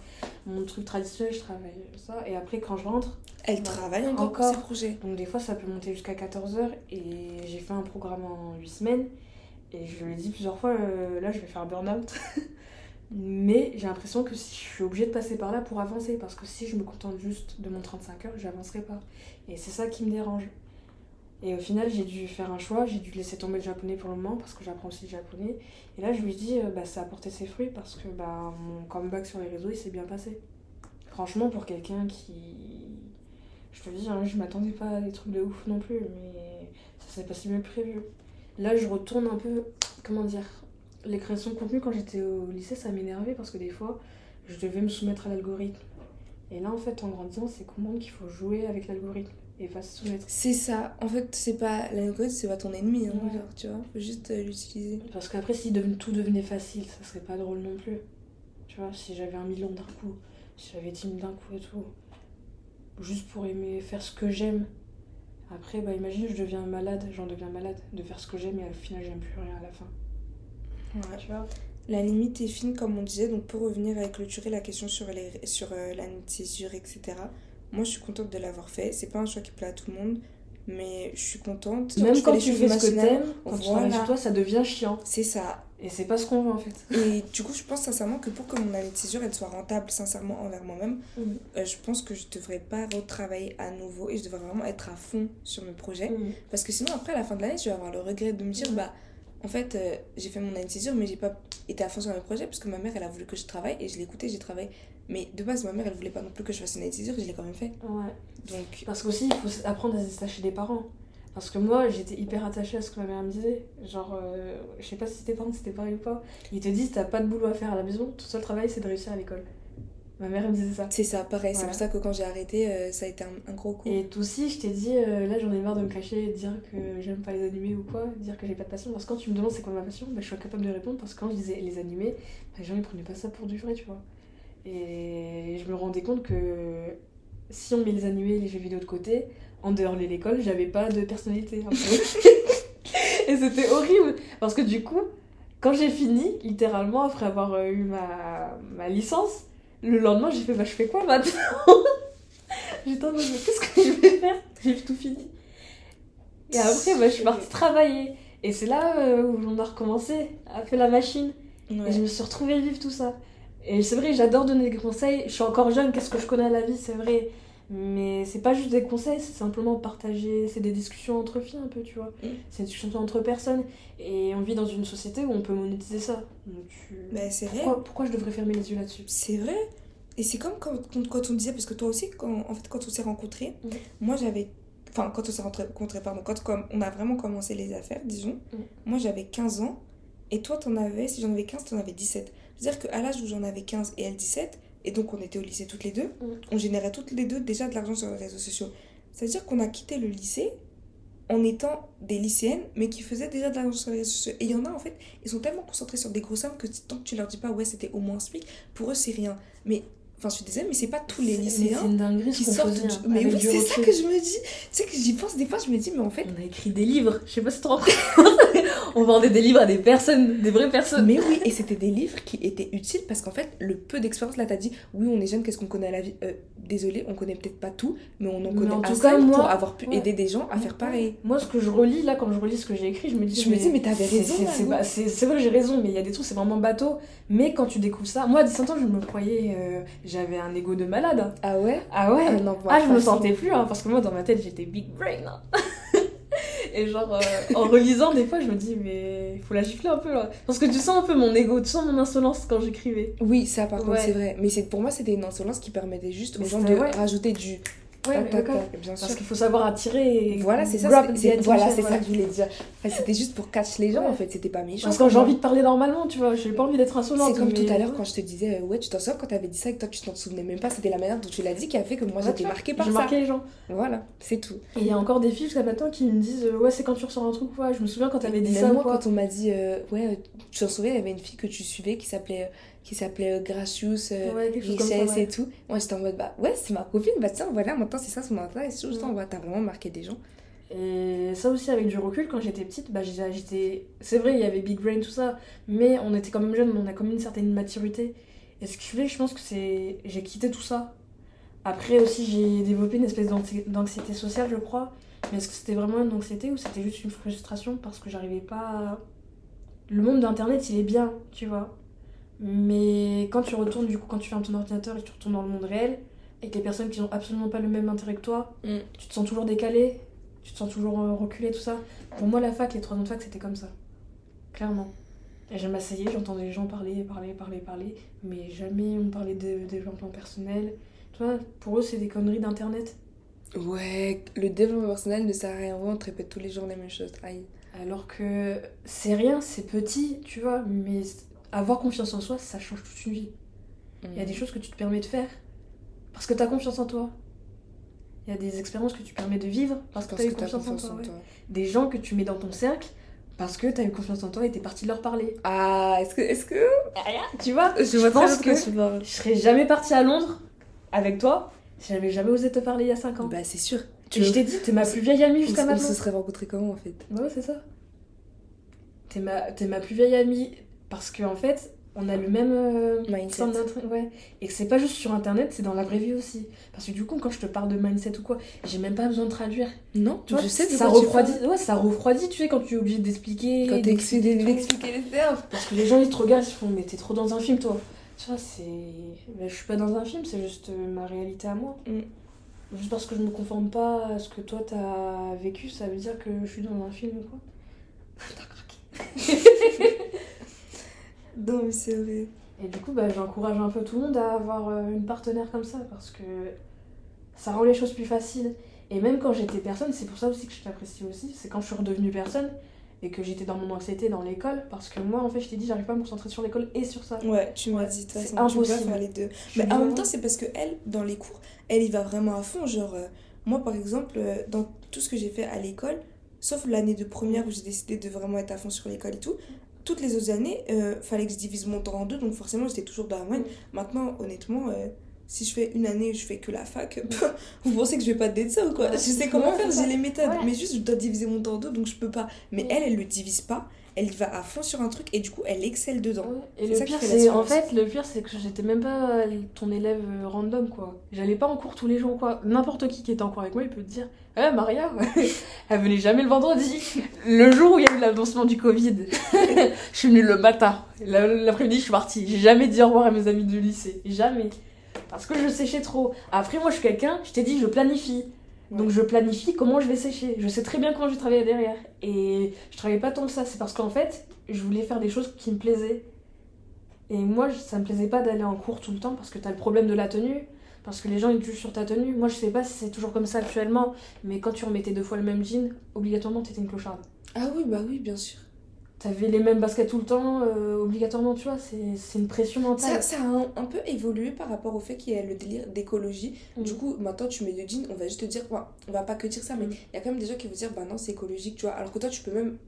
Mon truc traditionnel, je travaille ça. Et après, quand je rentre. Elle travaille encore, encore ses projets. Donc, des fois, ça peut monter jusqu'à 14 heures. Et j'ai fait un programme en 8 semaines. Et je lui ai dit plusieurs fois, euh, là, je vais faire un burn-out. Mais j'ai l'impression que si je suis obligée de passer par là pour avancer. Parce que si je me contente juste de mon 35 heures, j'avancerai pas. Et c'est ça qui me dérange. Et au final, j'ai dû faire un choix, j'ai dû laisser tomber le japonais pour le moment parce que j'apprends aussi le japonais. Et là, je lui dis, euh, bah, ça a porté ses fruits parce que bah, mon comeback sur les réseaux, il s'est bien passé. Franchement, pour quelqu'un qui. Je te dis, hein, je m'attendais pas à des trucs de ouf non plus, mais ça s'est pas si bien prévu. Là, je retourne un peu. Comment dire Les créations de contenu, quand j'étais au lycée, ça m'énervait parce que des fois, je devais me soumettre à l'algorithme. Et là, en fait, en grandissant, c'est comprendre qu'il faut jouer avec l'algorithme et pas se soumettre. C'est ça. En fait, c'est pas l'algorithme, c'est pas ton ennemi. Hein, tu vois, faut juste euh, l'utiliser. Parce qu'après, si tout devenait facile, ça serait pas drôle non plus. Tu vois, si j'avais un million d'un coup, si j'avais 10 000 d'un coup et tout, juste pour aimer faire ce que j'aime. Après, bah imagine, je deviens malade, j'en deviens malade de faire ce que j'aime et au final, j'aime plus rien à la fin. Ouais. Tu vois? La limite est fine, comme on disait. Donc, pour revenir à clôturer la question sur, les, sur euh, la césure, etc., moi, je suis contente de l'avoir fait. C'est pas un choix qui plaît à tout le monde, mais je suis contente. Même quand, tu fais ce que t'aimes, quand tu travailles sur toi, ça devient chiant. C'est ça. Et c'est pas ce qu'on veut en fait. Et du coup, je pense sincèrement que pour que mon année de césure elle soit rentable sincèrement envers moi-même, mm. euh, je pense que je devrais pas retravailler à nouveau et je devrais vraiment être à fond sur mes projets. Mm. Parce que sinon, après, à la fin de l'année, je vais avoir le regret de me dire, mm. bah, en fait, euh, j'ai fait mon année de césure, mais j'ai pas été à fond sur mes projets parce que ma mère, elle a voulu que je travaille et je l'ai écouté, j'ai travaillé. Mais de base, ma mère, elle voulait pas non plus que je fasse une année de césure, je l'ai quand même fait. Ouais. Donc... Parce qu'aussi, il faut apprendre à se détacher des parents. Parce que moi, j'étais hyper attachée à ce que ma mère me disait. Genre, euh, je sais pas si tes parents c'était pareil ou pas. Ils te disent, t'as pas de boulot à faire à la maison, tout seul travail, c'est de réussir à l'école. Ma mère me disait ça. C'est ça, pareil. C'est pour ça que quand j'ai arrêté, euh, ça a été un, gros coup. Et aussi, je t'ai dit, euh, là j'en ai marre de me cacher et de dire que j'aime pas les animés ou quoi, dire que j'ai pas de passion. Parce que quand tu me demandes c'est quoi ma passion, bah, je suis incapable de répondre parce que quand je disais les animés, bah, les gens ils prenaient pas ça pour du vrai, tu vois. Et je me rendais compte que si on met les animés et les jeux vidéo de côté, en dehors de l'école, j'avais pas de personnalité. et c'était horrible parce que du coup, quand j'ai fini, littéralement après avoir euh, eu ma, ma licence, le lendemain, j'ai fait, bah, je fais quoi maintenant? J'étais en mode, qu'est-ce que je vais faire? J'ai tout fini. Et après, bah, je suis partie travailler. Et c'est là euh, où on a recommencé à faire la machine. Et je me suis retrouvée vivre tout ça. Et c'est vrai, j'adore donner des conseils. Je suis encore jeune, qu'est-ce que je connais à la vie, c'est vrai. Mais c'est pas juste des conseils, c'est simplement partager. C'est des discussions entre filles un peu, tu vois. Mm. C'est des discussions entre personnes. Et on vit dans une société où on peut monétiser ça. Donc, bah, c'est vrai. Pourquoi, je devrais fermer les yeux là-dessus? C'est vrai. Et c'est comme quand, quand, on disait, parce que toi aussi, quand, en fait, quand on s'est rencontrés, mm. moi j'avais. Enfin, quand on s'est rencontrés, pardon, quand on a vraiment commencé les affaires, disons, mm. moi j'avais 15 ans. Et toi, t'en avais, si j'en avais 15, t'en avais 17. C'est-à-dire qu'à l'âge où j'en avais 15 et elle 17, et donc on était au lycée toutes les deux, mm. on générait toutes les deux déjà de l'argent sur les réseaux sociaux. C'est-à-dire qu'on a quitté le lycée en étant des lycéennes, mais qui faisaient déjà de l'argent sur les réseaux sociaux. Et il y en a en fait, ils sont tellement concentrés sur des gros sommes que tant que tu leur dis pas, ouais, c'était au moins SMIC, pour eux c'est rien. Mais Enfin, je suis désolée, mais c'est pas tous les mais lycéens qui sortent. du- hein, Mais oui, c'est ça que je me dis. Tu sais que j'y pense des fois, je me dis, mais en fait. On a écrit des livres, je sais pas si tu te rends compte. on vendait des livres à des personnes, des vraies personnes. Mais oui, et c'était des livres qui étaient utiles parce qu'en fait, le peu d'expérience, là, t'as dit, oui, on est jeune, qu'est-ce qu'on connaît à la vie? Euh, Désolé, on connaît peut-être pas tout, mais on en Mais connaît en tout assez cas, moi- pour avoir pu ouais. aider des gens à faire pareil. Moi, ce que je relis là, quand je relis ce que j'ai écrit, je me dis. Je me dis, mais t'avais raison, c'est- vrai j'ai raison, mais il y a des trucs, c'est vraiment bateau. Mais quand tu découvres ça, moi à 17 ans, je me croyais. J'avais un ego de malade. Ah ouais? Ah ouais Ah non, Ah, je me sentais plus, hein, parce que moi, dans ma tête, j'étais big brain. hein. Et genre, euh, en relisant, des fois, je me dis, mais il faut la gifler un peu là. Parce que tu sens un peu mon ego, tu sens mon insolence quand j'écrivais. Oui, ça par contre, c'est vrai. Mais c'est pour moi, c'était une insolence qui permettait juste aux Mais gens de ouais. rajouter du. Ouais, tac, mais bien sûr. Parce qu'il faut savoir attirer et. Voilà, c'est ça. c'est- c'est- Voilà, c'est ça que je voulais dire. Enfin, c'était juste pour catch les gens, Ouais. en fait. C'était pas méchant. Parce que quand j'ai envie de parler normalement, tu vois, j'ai pas envie d'être insolente. C'est comme tout à l'heure quand je te disais, euh, ouais, tu t'en souviens quand t'avais dit ça et que toi tu t'en souvenais même pas, c'était la manière dont tu l'as dit qui a fait que moi Ouais, j'étais marquée par J'ai ça. marqué les gens. Voilà, c'est tout. Et il y a encore des filles jusqu'à maintenant qui me disent euh, Ouais, c'est quand tu ressors un truc quoi. Je me souviens quand t'avais dit ça moi, quand on m'a dit, euh, ouais, tu t'en souviens, il y avait une fille que tu suivais qui s'appelait qui s'appelait euh, Gracious, euh, Ouais, Richesse et tout. Moi j'étais en mode, bah ouais, c'est ma copine, bah tiens, voilà, maintenant c'est ça son intérêt. Et je Mm. t'en vois, t'as vraiment marqué des gens. Et ça aussi, avec du recul, quand j'étais petite, bah, j'étais-. C'est vrai, il y avait Big Brain, tout ça, mais on était quand même jeunes, on a quand même une certaine maturité. Et ce fait, je pense que c'est. J'ai quitté tout ça. Après aussi, j'ai développé une espèce d'anxi- d'anxiété sociale, je crois. Mais est-ce que c'était vraiment une anxiété ou c'était juste une frustration parce que j'arrivais pas. à- Le monde d'internet, il est bien, tu vois. Mais quand tu retournes, du coup, quand tu fermes ton ordinateur et que tu retournes dans le monde réel, avec les personnes qui n'ont absolument pas le même intérêt que toi, Mm. tu te sens toujours décalé, tu te sens toujours euh, reculé, tout ça. Pour moi, la fac, les trois ans de fac, c'était comme ça. Clairement. Et je m'asseyais, j'entendais les gens parler, parler, parler, parler, mais jamais on parlait de développement personnel. Tu vois, pour eux, c'est des conneries d'internet. Ouais, le développement personnel ne sert à rien, on te répète tous les jours les mêmes choses. Aïe. Alors que c'est rien, c'est petit, tu vois, mais avoir confiance en soi, ça change toute une vie. Il y a des choses que tu te permets de faire parce que tu as confiance en toi. Il y a des expériences que tu permets de vivre parce que tu as eu que t'as confiance, confiance en toi. en ouais. toi. Des gens que tu mets dans ton cercle parce que tu as eu confiance en toi et tu es parti de leur parler. Ah, est-ce que. Est-ce que... Tu vois Je vois pense que- tu parles. Je serais jamais partie à Londres avec toi si j'avais jamais osé te parler il y a 5 ans. Bah, c'est sûr. et je t'ai dit, t'es ma plus vieille amie on, jusqu'à on maintenant. se serait rencontrés comment en fait? Ouais, c'est ça. T'es ma, t'es ma plus vieille amie parce qu'en en fait, on a le même euh, Mindset. d'intérêt, ouais. Et que c'est pas juste sur internet, c'est dans la vraie vie aussi. Parce que du coup, quand je te parle de mindset ou quoi, j'ai même pas besoin de traduire. Non, Tu vois, je sais ça refroidit. Ouais, ça refroidit, tu sais, quand tu es obligé d'expliquer. Quand t'es d'expliquer les termes. Parce que les gens ils te regardent, ils se font mais t'es trop dans un film toi. Tu vois, c'est. Mais je suis pas dans un film, c'est juste euh, ma réalité à moi. Mm. Juste parce que je me conforme pas à ce que toi t'as vécu, ça veut dire que je suis dans un film ou quoi. T'as craqué. Non, mais c'est vrai. Et du coup, bah, j'encourage un peu tout le monde à avoir euh, une partenaire comme ça parce que ça rend les choses plus faciles. Et même quand j'étais personne, c'est pour ça aussi que je t'apprécie aussi, c'est quand je suis redevenue personne et que j'étais dans mon anxiété dans l'école parce que moi en fait je t'ai dit j'arrive pas à me concentrer sur l'école et sur ça. Ouais, tu m'as dit de toute c'est façon, tu peux pas impossible. faire les deux. Je Mais en même temps, c'est parce que elle, dans les cours, elle y va vraiment à fond. Genre, euh, moi par exemple, euh, dans tout ce que j'ai fait à l'école, sauf l'année de première où j'ai décidé de vraiment être à fond sur l'école et tout, toutes les autres années, euh, fallait que je divise mon temps en deux, donc forcément j'étais toujours dans la moyenne. Maintenant, honnêtement, euh, si je fais une année où je fais que la fac, vous pensez que je vais pas te ça ou quoi? Ouais. Je sais comment faire, j'ai les méthodes, mais juste je dois diviser mon temps en deux, donc je peux pas. Mais elle, elle le divise pas, elle y va à fond sur un truc et du coup elle excelle dedans. Ouais. Et le ça pire, c'est en fait, le pire, c'est que j'étais même pas euh, ton élève euh, random quoi. J'allais pas en cours tous les jours quoi. N'importe qui qui était en cours avec moi, il peut te dire, eh Maria, elle venait jamais le vendredi. Le jour où il y a eu l'annoncement du Covid, je suis venue le matin. La- L'après-midi, je suis partie. J'ai jamais dit au revoir à mes amis du lycée, jamais. Parce que je séchais trop. Après, moi, je suis quelqu'un, je t'ai dit, je planifie. Donc je planifie comment je vais sécher. Je sais très bien comment je vais travailler derrière. Et je travaillais pas tant que ça. C'est parce qu'en fait, je voulais faire des choses qui me plaisaient. Et moi, ça me plaisait pas d'aller en cours tout le temps parce que t'as le problème de la tenue. Parce que les gens ils jugent sur ta tenue. Moi, je sais pas si c'est toujours comme ça actuellement. Mais quand tu remettais deux fois le même jean, obligatoirement t'étais une clocharde. Ah oui, bah oui, bien sûr. T'avais les mêmes baskets tout le temps, euh, obligatoirement, tu vois. C'est c'est une pression mentale. Ça, ça a un, un peu évolué par rapport au fait qu'il y a le délire d'écologie. Mm. Du coup, maintenant, tu mets le jean, on va juste te dire, enfin, on va pas que dire ça, mais Mm. il y a quand même des gens qui vont dire, bah non, c'est écologique, tu vois. Alors que toi, tu peux même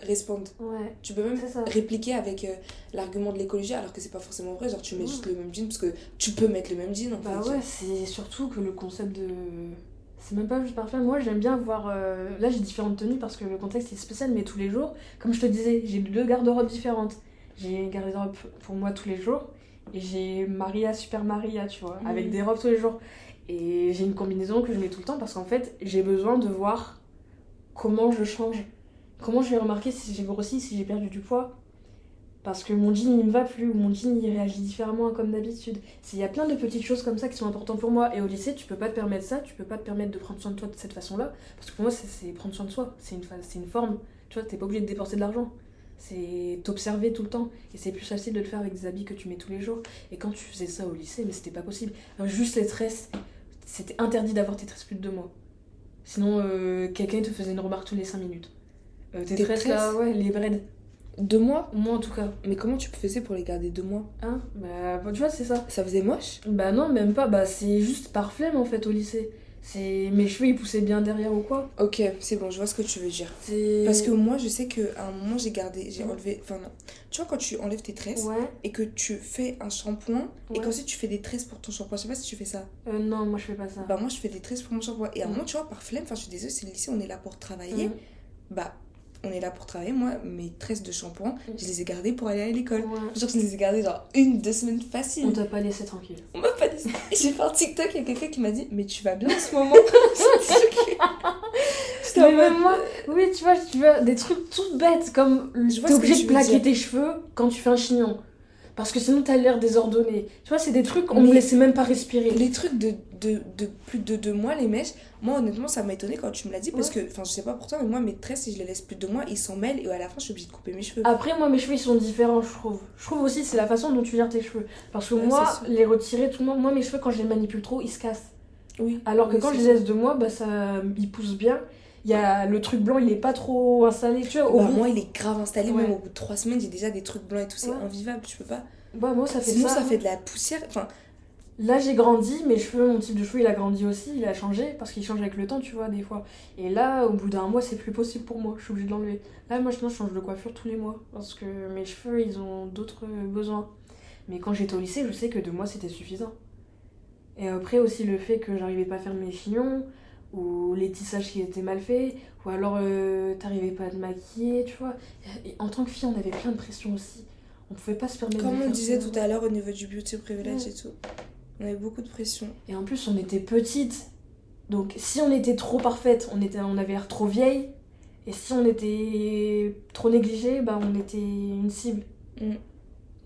respond. Ouais. Tu peux même répliquer avec euh, l'argument de l'écologie alors que c'est pas forcément vrai. Genre, tu mets Ouais. juste le même jean parce que tu peux mettre le même jean en Bah fait. ouais, c'est surtout que le concept de. C'est même pas juste parfait. Moi, j'aime bien voir. euh, Là, j'ai différentes tenues parce que le contexte est spécial, mais tous les jours, comme je te disais, j'ai deux garde-robes différentes. J'ai une garde-robe pour moi tous les jours et j'ai Maria Super Maria, tu vois, avec Mhm. des robes tous les jours. Et j'ai une combinaison que je mets tout le temps parce qu'en fait, j'ai besoin de voir comment je change. Comment je vais remarquer si j'ai grossi, si j'ai perdu du poids. Parce que mon jean il me va plus ou mon jean il réagit différemment comme d'habitude. Il y a plein de petites choses comme ça qui sont importantes pour moi. Et au lycée, tu peux pas te permettre ça, tu peux pas te permettre de prendre soin de toi de cette façon-là. Parce que pour moi, c'est- prendre soin de soi. C'est une, une forme. Tu vois, t'es pas obligé de dépenser de l'argent. C'est t'observer tout le temps. Et c'est plus facile de le faire avec des habits que tu mets tous les jours. Et quand tu faisais ça au lycée, mais c'était pas possible. Juste les tresses, c'était interdit d'avoir tes tresses plus de deux mois. Sinon, euh, quelqu'un te faisait une remarque tous les 5 minutes. Euh, tes Tes tresses là, ouais, les braids. Deux mois Moi en tout cas. Mais comment tu faisais pour les garder deux mois? Hein? Bah, bah, tu vois, c'est ça. Ça faisait moche? Bah non, même pas. Bah c'est juste par flemme en fait au lycée. C'est mes cheveux ils poussaient bien derrière ou quoi. Ok, c'est bon, je vois ce que tu veux dire. Parce que moi, je sais qu'à un moment, j'ai gardé, j'ai Ouais. enlevé. Enfin, non. Tu vois, quand tu enlèves tes tresses ouais. et que tu fais un shampoing et Ouais. qu'ensuite tu fais des tresses pour ton shampoing, je sais pas si tu fais ça. Euh, non, moi je fais pas ça. Bah, moi, je fais des tresses pour mon shampoing. Et à un Mm. moment, tu vois, par flemme, enfin, je suis désolée, c'est le lycée, on est là pour travailler. Mhm. Bah, on est là pour travailler. Moi, mes tresses de shampoing, je les ai gardées pour aller à l'école. Ouais. Genre, je les ai gardées genre une, deux semaines On facile. t'a pas laissé tranquille. On m'a pas. Et J'ai fait un TikTok, il y a quelqu'un qui m'a dit Mais tu vas bien en ce moment? J'étais en Mais mode, même moi, oui, tu vois, tu vois, des trucs tout bêtes comme Je vois t'es obligé de plaquer tes cheveux quand tu fais un chignon. Parce que sinon t'as l'air désordonné. Tu vois, c'est des trucs, on Mais- me laissait même pas respirer. Les trucs de, de, de plus de deux mois, les mèches, moi honnêtement ça m'a étonné quand tu me l'as dit parce que, enfin je sais pas pour toi, mais moi mes tresses, si je les laisse plus de deux mois, ils s'en mêlent et à la fin je suis obligée de couper mes cheveux. Après, moi, mes cheveux, ils sont différents, je trouve. Je trouve aussi, c'est la façon dont tu gères tes cheveux. Parce que Ouais, moi, les retirer, tout le monde, moi, mes cheveux, quand je les manipule trop, ils se cassent. Oui. Alors que Oui, quand je les laisse de moi, bah, ça, ils poussent bien. Y a le truc blanc, il est pas trop installé, tu vois. Au Bah, bout- moi il est grave installé, Ouais. même au bout de trois semaines, j'ai déjà des trucs blancs et tout, c'est Ouais. invivable, tu peux pas. Bah, moi, ça fait Sinon ça. ça fait de la poussière, enfin Là, j'ai grandi, mes cheveux, mon type de cheveux, il a grandi aussi, il a changé, parce qu'il change avec le temps, tu vois, des fois. Et là, au bout d'un mois, c'est plus possible pour moi, je suis obligée de l'enlever. Là, moi, je change de coiffure tous les mois, parce que mes cheveux, ils ont d'autres besoins. Mais quand j'étais au lycée, je sais que deux mois, c'était suffisant. Et après, aussi, le fait que j'arrivais pas à faire mes chignons, ou les tissages qui étaient mal faits, ou alors euh, t'arrivais pas à te maquiller, tu vois. Et en tant que fille, on avait plein de pression aussi. On pouvait pas se permettre de comme on disait tout à l'heure au niveau du beauty privilege Ouais. et tout, on avait beaucoup de pression. Et en plus, on était petites. Donc, si on était trop parfaite, on, était, on avait l'air trop vieille. Et si on était trop négligée, bah, on était une cible. Mm.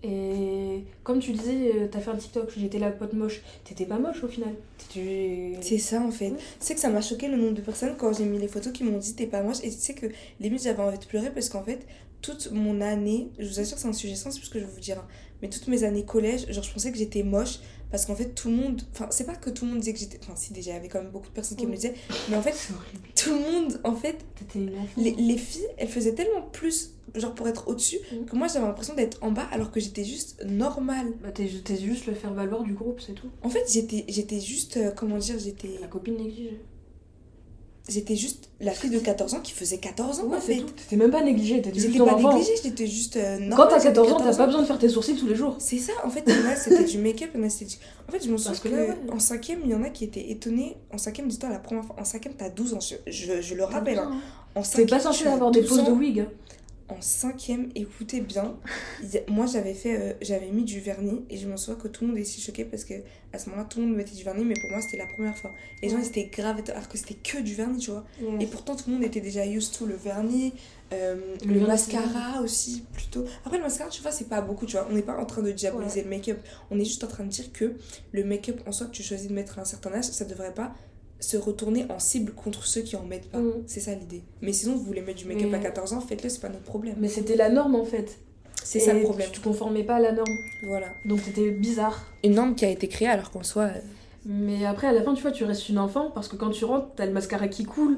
Et comme tu disais, euh, t'as fait un TikTok, j'étais la pote moche. T'étais pas moche au final. C'est ça en fait. Ouais. Tu sais que ça m'a choqué le nombre de personnes quand j'ai mis les photos qui m'ont dit t'es pas moche. Et tu sais que limite j'avais envie de pleurer parce qu'en fait, toute mon année, je vous assure c'est un sujet sensible ce que je vais vous dire, hein, mais toutes mes années collège, genre je pensais que j'étais moche parce qu'en fait tout le monde, enfin c'est pas que tout le monde disait que j'étais, enfin si déjà il y avait quand même beaucoup de personnes qui me le disaient, mais en fait tout le monde, en fait, les, les filles, elles faisaient tellement plus, genre pour être au-dessus, Mm. que moi j'avais l'impression d'être en bas alors que j'étais juste normale. Bah, t'es juste le faire valoir du groupe, c'est tout. En fait j'étais j'étais juste, euh, comment dire, j'étais La copine négligée. J'étais juste la fille de 14 ans qui faisait 14 ans Ouais, en fait. T'étais même pas négligée, t'étais juste pas enfant. négligée, j'étais juste euh, Quand t'as j'avais 14 ans, t'as pas besoin de faire tes sourcils tous les jours. C'est ça, en fait, c'était du make-up, a, c'était. En fait, je me souviens que, là, en cinquième, il y en a qui étaient étonnés. En cinquième, dis-toi, la première fois, en cinquième, t'as 12 ans, je, je, je le rappelle. hein. En cinquième, pas censé avoir des 12 poses de wig. hein. En cinquième, écoutez bien, moi j'avais fait, euh, j'avais mis du vernis et je me souviens que tout le monde était si choqué parce que à ce moment-là tout le monde mettait du vernis mais pour moi c'était la première fois. Les gens ils étaient grave alors que c'était que du vernis tu vois. Et pourtant tout le monde était déjà used to le vernis, euh, Le mascara aussi plutôt. Après le mascara tu vois c'est pas beaucoup tu vois, on n'est pas en train de diaboliser le make-up, on est juste en train de dire que le make-up en soi que tu choisis de mettre à un certain âge ça devrait pas se retourner en cible contre ceux qui en mettent pas. Mm. C'est ça l'idée. Mais sinon vous voulez mettre du make-up Mais- à 14 ans, faites-le, c'est pas notre problème. Mais c'était la norme en fait. C'est ça le problème. Tu te conformais pas à la norme. Voilà. Donc t'étais bizarre. Une norme qui a été créée alors qu'en soi. euh, Mais après, à la fin, tu vois, tu restes une enfant parce que quand tu rentres, t'as le mascara qui coule,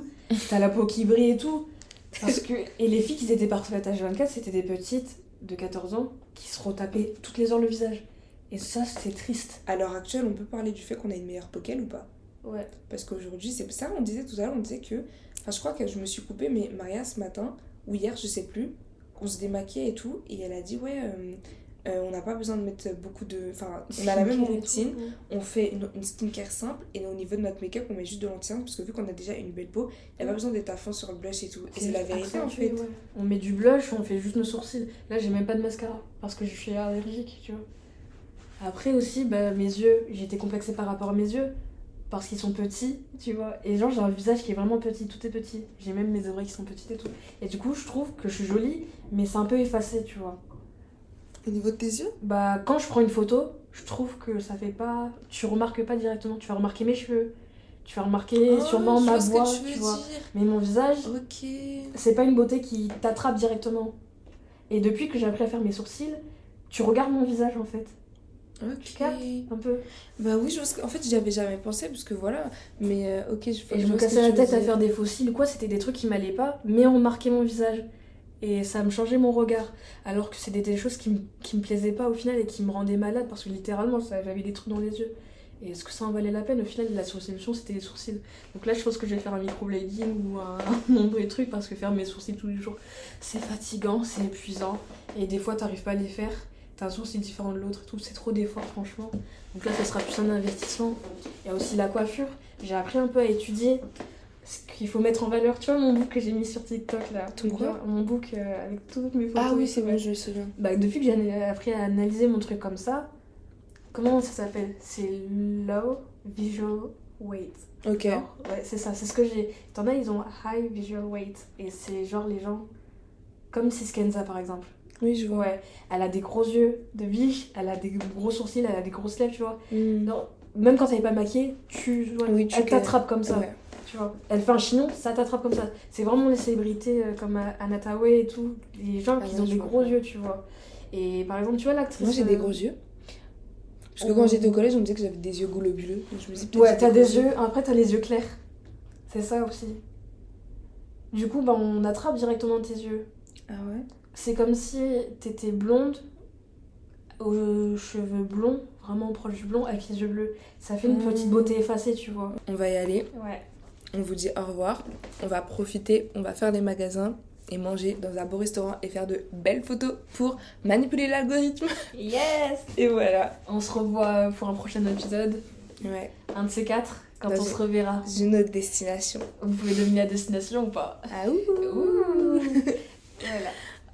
t'as la peau qui brille et tout. Parce que... Et les filles qui étaient parfaites à H24, c'était des petites de 14 ans qui se retapaient toutes les heures le visage. Et ça, c'était triste. À l'heure actuelle, on peut parler du fait qu'on a une meilleure peau qu'elle ou pas? Ouais. Parce qu'aujourd'hui, c'est ça, on disait tout à l'heure, on disait que. Enfin, je crois que je me suis coupée, mais Maria, ce matin, ou hier, je sais plus. On se démaquillait et tout. Et elle a dit, ouais, euh, euh, on n'a pas besoin de mettre beaucoup de. Enfin, on a la même routine. tout. On fait une, une skincare simple et au niveau de notre make-up, on met juste de l'anti parce que vu qu'on a déjà une belle peau, il n'y a pas besoin d'être à fond sur le blush et tout. Et c'est la vérité en fait. ouais. On met du blush, on fait juste nos sourcils. Là, j'ai même pas de mascara parce que je suis allergique, tu vois. Après aussi, bah, mes yeux, j'étais complexée par rapport à mes yeux parce qu'ils sont petits, tu vois. Et genre, j'ai un visage qui est vraiment petit, tout est petit. J'ai même mes oreilles qui sont petites et tout. Et du coup, je trouve que je suis jolie, mais c'est un peu effacé, tu vois. Au niveau de tes yeux? Bah, quand je prends une photo, je trouve que ça fait pas. Tu remarques pas directement. Tu vas remarquer mes cheveux, tu vas remarquer sûrement Oh, je ma que voix, tu vois. dire. Mais mon visage, Ok. c'est pas une beauté qui t'attrape directement. Et depuis que j'ai appris à faire mes sourcils, tu regardes mon visage en fait, Ok. un peu? Bah oui, je en fait, j'y avais jamais pensé parce que voilà. Mais euh, ok, je, Et je me cassais la tête à faire des fossiles ou quoi, c'était des trucs qui m'allaient pas, mais on marquait mon visage. Et ça me changeait mon regard. Alors que c'était des choses qui me, qui me plaisaient pas au final et qui me rendaient malade parce que littéralement ça- j'avais des trucs dans les yeux. Et est-ce que ça en valait la peine? Au final, la solution c'était les sourcils. Donc là, je pense que je vais faire un microblading ou un nombre de trucs parce que faire mes sourcils tous les jours, c'est fatigant, c'est épuisant. Et des fois, t'arrives pas à les faire. T'as un sourcil différent de l'autre et tout, c'est trop d'efforts franchement. Donc là, ça sera plus un investissement. Il y a aussi la coiffure. J'ai appris un peu à étudier ce qu'il faut mettre en valeur. Tu vois mon book que j'ai mis sur TikTok là Ton quoi? Mon book euh, avec toutes mes photos. Ah oui, c'est tout, ouais. je me souviens. Bah, depuis que j'ai appris à analyser mon truc comme ça, comment ça s'appelle? C'est low visual weight. Ok. Genre, ouais, c'est ça, c'est ce que j'ai. T'en as, ils ont high visual weight. Et c'est genre les gens. Comme Siskenza par exemple. Oui, je vois. Ouais, elle a des gros yeux de biche, elle a des gros sourcils, elle a des grosses lèvres, tu vois. Hmm. Non, même quand elle est pas maquillée, tu, Oui, tu elle t'attrape comme ça. Ouais. Tu vois. Elle fait un chignon, ça t'attrape comme ça. C'est vraiment les célébrités euh, comme Anna Tawai et tout, les gens Ah qui ouais, ont des vois. gros yeux, tu vois. Et par exemple, tu vois l'actrice. Moi, j'ai des euh, gros yeux. Parce que quand j'étais au collège, on me disait que j'avais des yeux globuleux. Donc je me dis, Ouais, t'as des yeux, après t'as les yeux clairs. C'est ça aussi. Du coup, bah, on attrape directement tes yeux. Ah ouais? C'est comme si t'étais blonde, aux cheveux blonds, vraiment proche du blond, avec les yeux bleus. Ça fait une petite beauté effacée, tu vois. On va y aller. Ouais. On vous dit au revoir. On va profiter. On va faire des magasins et manger dans un beau restaurant et faire de belles photos pour manipuler l'algorithme. Yes Et voilà. On se revoit pour un prochain épisode. Ouais. Un de ces quatre, quand Dans on une- se reverra. Une autre destination. Vous pouvez deviner la destination ou pas Ah ouh. Ouh. Voilà.